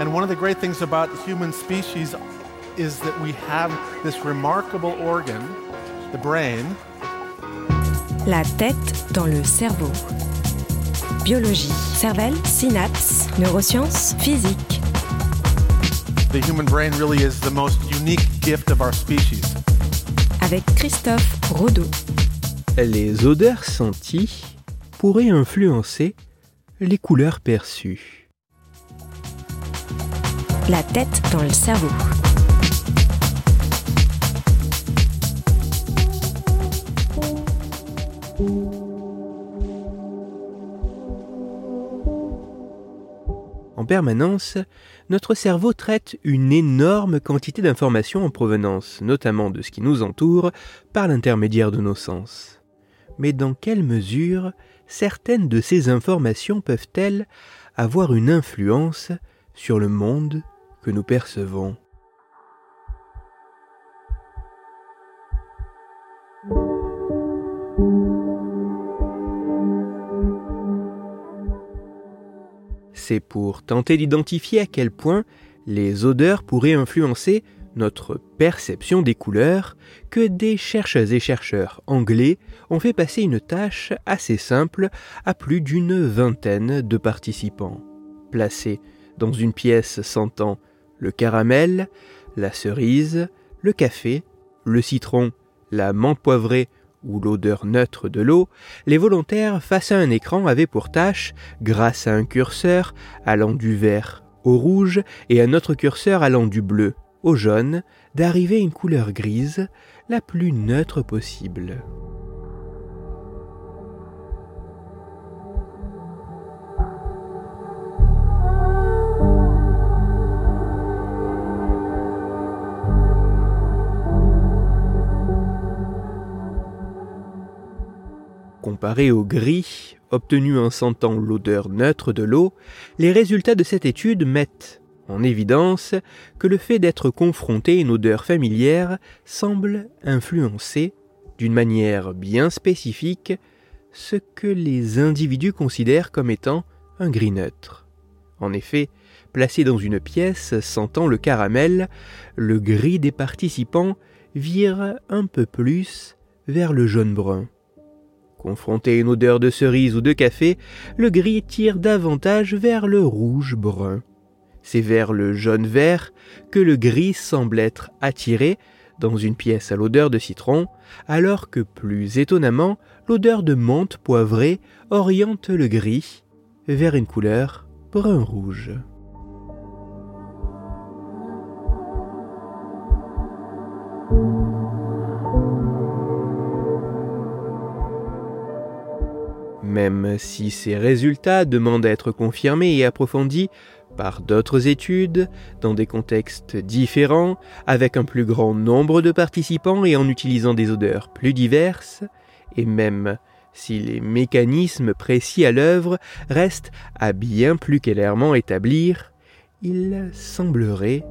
And one of the great things about the human species is that we have this remarkable organ, the brain. La tête dans le cerveau. Biologie, cervelle, synapses, neurosciences, physique. The human brain really is the most unique gift of our species. Avec Christophe Rodeau. Les odeurs senties pourraient influencer les couleurs perçues. La tête dans le cerveau. En permanence, notre cerveau traite une énorme quantité d'informations en provenance, notamment de ce qui nous entoure, par l'intermédiaire de nos sens. Mais dans quelle mesure certaines de ces informations peuvent-elles avoir une influence sur le monde que nous percevons C'est pour tenter d'identifier à quel point les odeurs pourraient influencer notre perception des couleurs que des chercheuses et chercheurs anglais ont fait passer une tâche assez simple à plus d'une vingtaine de participants. Placés dans une pièce sentant le caramel, la cerise, le café, le citron, la menthe poivrée ou l'odeur neutre de l'eau, les volontaires face à un écran avaient pour tâche, grâce à un curseur allant du vert au rouge et un autre curseur allant du bleu au jaune, d'arriver à une couleur grise la plus neutre possible. Comparé au gris, obtenu en sentant l'odeur neutre de l'eau, les résultats de cette étude mettent en évidence que le fait d'être confronté à une odeur familière semble influencer, d'une manière bien spécifique, ce que les individus considèrent comme étant un gris neutre. En effet, placé dans une pièce sentant le caramel, le gris des participants vire un peu plus vers le jaune-brun. Confronté à une odeur de cerise ou de café, le gris tire davantage vers le rouge-brun. C'est vers le jaune-vert que le gris semble être attiré dans une pièce à l'odeur de citron, alors que plus étonnamment, l'odeur de menthe poivrée oriente le gris vers une couleur brun-rouge. Même si ces résultats demandent à être confirmés et approfondis par d'autres études, dans des contextes différents, avec un plus grand nombre de participants et en utilisant des odeurs plus diverses, et même si les mécanismes précis à l'œuvre restent à bien plus clairement établir, il semblerait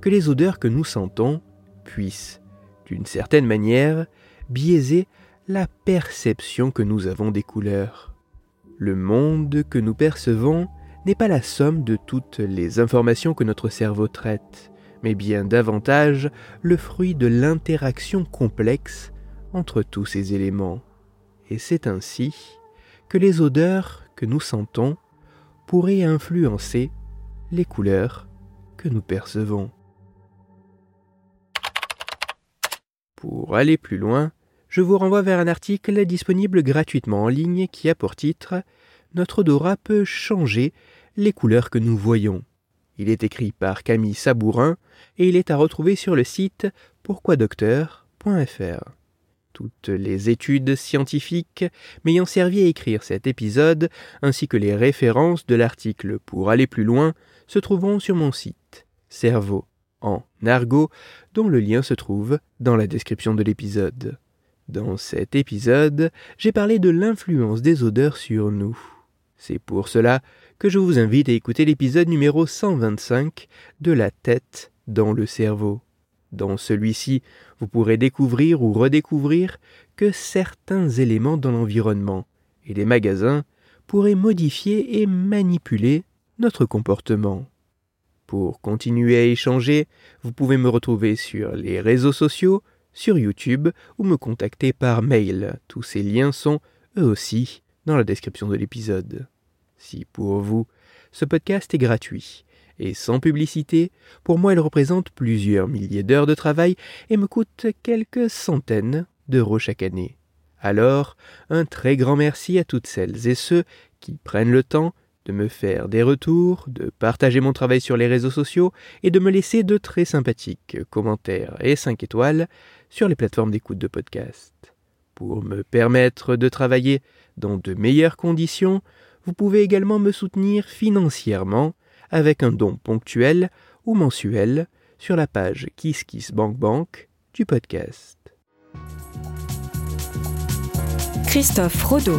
que les odeurs que nous sentons puissent, d'une certaine manière, biaiser la perception que nous avons des couleurs. Le monde que nous percevons n'est pas la somme de toutes les informations que notre cerveau traite, mais bien davantage le fruit de l'interaction complexe entre tous ces éléments. Et c'est ainsi que les odeurs que nous sentons pourraient influencer les couleurs que nous percevons. Pour aller plus loin, je vous renvoie vers un article disponible gratuitement en ligne qui a pour titre Notre odorat peut changer les couleurs que nous voyons. Il est écrit par Camille Sabourin et il est à retrouver sur le site pourquoidocteur.fr. Toutes les études scientifiques m'ayant servi à écrire cet épisode, ainsi que les références de l'article pour aller plus loin, se trouveront sur mon site, Cerveau en argot, dont le lien se trouve dans la description de l'épisode. Dans cet épisode, j'ai parlé de l'influence des odeurs sur nous. C'est pour cela que je vous invite à écouter l'épisode numéro 125 de La tête dans le cerveau. Dans celui-ci, vous pourrez découvrir ou redécouvrir que certains éléments dans l'environnement et les magasins pourraient modifier et manipuler notre comportement. Pour continuer à échanger, vous pouvez me retrouver sur les réseaux sociaux, sur YouTube ou me contacter par mail. Tous ces liens sont, eux aussi, dans la description de l'épisode. Si pour vous, ce podcast est gratuit et sans publicité, pour moi il représente plusieurs milliers d'heures de travail et me coûte quelques centaines d'euros chaque année. Alors, un très grand merci à toutes celles et ceux qui prennent le temps de me faire des retours, de partager mon travail sur les réseaux sociaux et de me laisser de très sympathiques commentaires et 5 étoiles sur les plateformes d'écoute de podcast. Pour me permettre de travailler dans de meilleures conditions, vous pouvez également me soutenir financièrement avec un don ponctuel ou mensuel sur la page KissKissBankBank du podcast. Christophe Rodeau.